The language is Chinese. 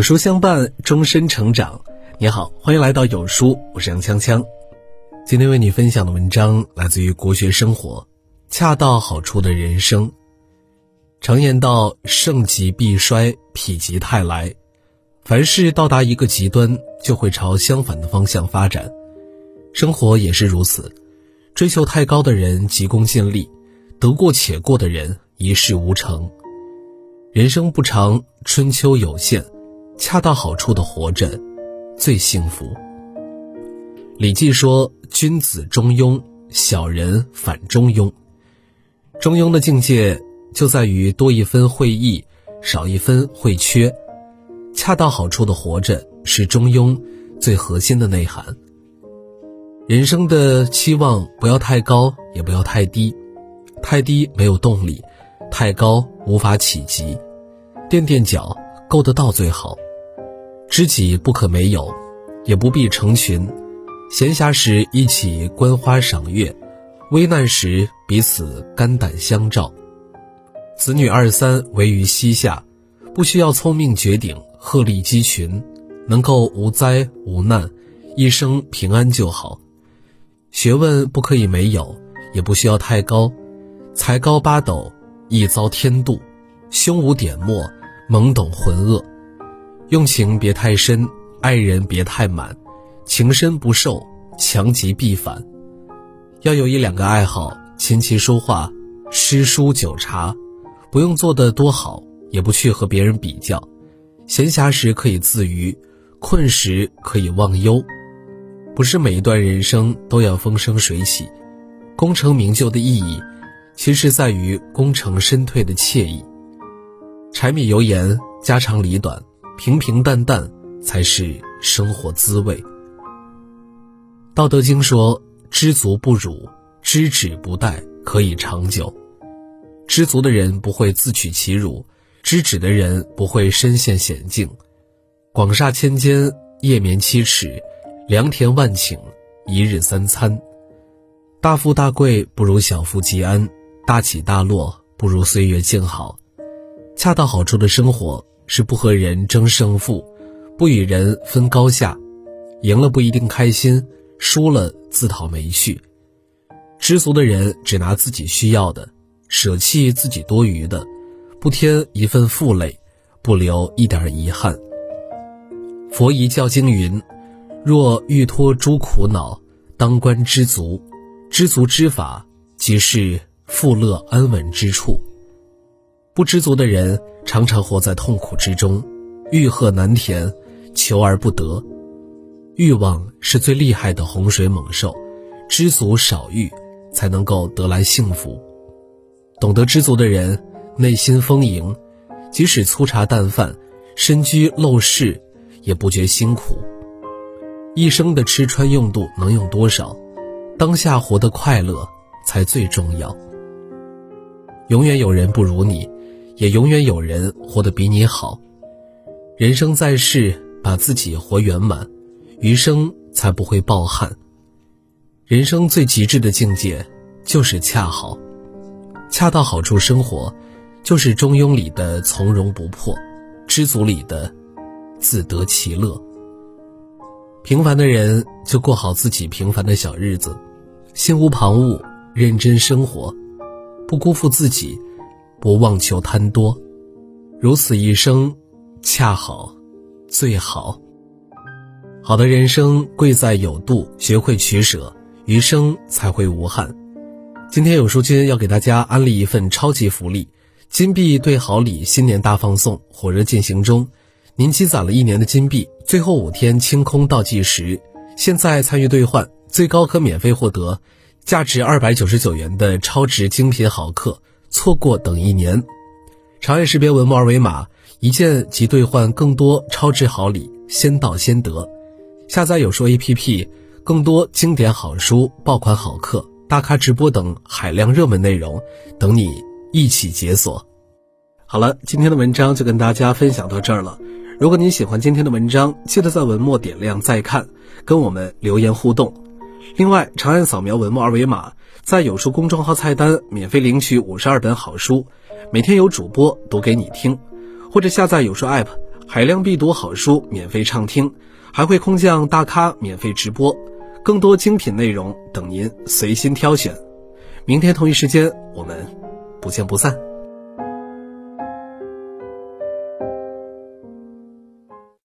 有书相伴，终身成长。你好，欢迎来到有书，我是杨锵锵。今天为你分享的文章来自于国学生活，恰到好处的人生。常言道：盛极必衰，否极泰来。凡事到达一个极端，就会朝相反的方向发展。生活也是如此，追求太高的人急功近利，得过且过的人一事无成。人生不长，春秋有限。恰到好处的活着，最幸福。《礼记》说：“君子中庸，小人反中庸。”中庸的境界就在于多一分会意，少一分会缺。恰到好处的活着，是中庸最核心的内涵。人生的期望不要太高，也不要太低。太低没有动力，太高无法企及。垫垫脚，够得到最好。知己不可没有，也不必成群。闲暇时一起观花赏月，危难时彼此肝胆相照。子女二三围于膝下，不需要聪明绝顶、鹤立鸡群，能够无灾无难，一生平安就好。学问不可以没有，也不需要太高，才高八斗易遭天妒，胸无点墨，懵懂浑噩。用情别太深，爱人别太满，情深不寿，强极必反。要有一两个爱好，琴棋书画、诗书酒茶，不用做得多好，也不去和别人比较。闲暇时可以自娱，困时可以忘忧。不是每一段人生都要风生水起，功成名就的意义，其实在于功成身退的惬意。柴米油盐，家长里短。平平淡淡才是生活滋味。道德经说：“知足不辱，知止不殆，可以长久。”知足的人不会自取其辱，知止的人不会身陷险境。广厦千间，夜眠七尺；良田万顷，一日三餐。大富大贵不如小富即安，大起大落不如岁月静好。恰到好处的生活。是不和人争胜负，不与人分高下，赢了不一定开心，输了自讨没趣。知足的人只拿自己需要的，舍弃自己多余的，不添一份负累，不留一点遗憾。佛遗教经云：若欲脱诸苦恼，当观知足。知足之法，即是富乐安稳之处。不知足的人。常常活在痛苦之中，欲壑难填，求而不得。欲望是最厉害的洪水猛兽，知足少欲，才能够得来幸福。懂得知足的人，内心丰盈，即使粗茶淡饭、身居陋室，也不觉辛苦。一生的吃穿用度能用多少？当下活得快乐才最重要。永远有人不如你。也永远有人活得比你好。人生在世，把自己活圆满，余生才不会抱憾。人生最极致的境界，就是恰好，恰到好处生活，就是中庸里的从容不迫，知足里的自得其乐。平凡的人就过好自己平凡的小日子，心无旁骛，认真生活，不辜负自己。不妄求贪多，如此一生，恰好，最好。好的人生贵在有度，学会取舍，余生才会无憾。今天有书君要给大家安利一份超级福利：金币兑好礼新年大放送火热进行中。您积攒了一年的金币，最后五天清空倒计时，现在参与兑换，最高可免费获得价值二百九十九元的超值精品好课。错过等一年，长按识别文末二维码，一键即兑换更多超值好礼，先到先得。下载有书 APP，更多经典好书、爆款好课、大咖直播等海量热门内容，等你一起解锁。好了，今天的文章就跟大家分享到这儿了。如果您喜欢今天的文章，记得在文末点亮再看，跟我们留言互动。另外，长按扫描文末二维码。在有书公众号菜单免费领取五十二本好书，每天有主播读给你听，或者下载有书 App，海量必读好书免费畅听，还会空降大咖免费直播，更多精品内容等您随心挑选。明天同一时间，我们不见不散。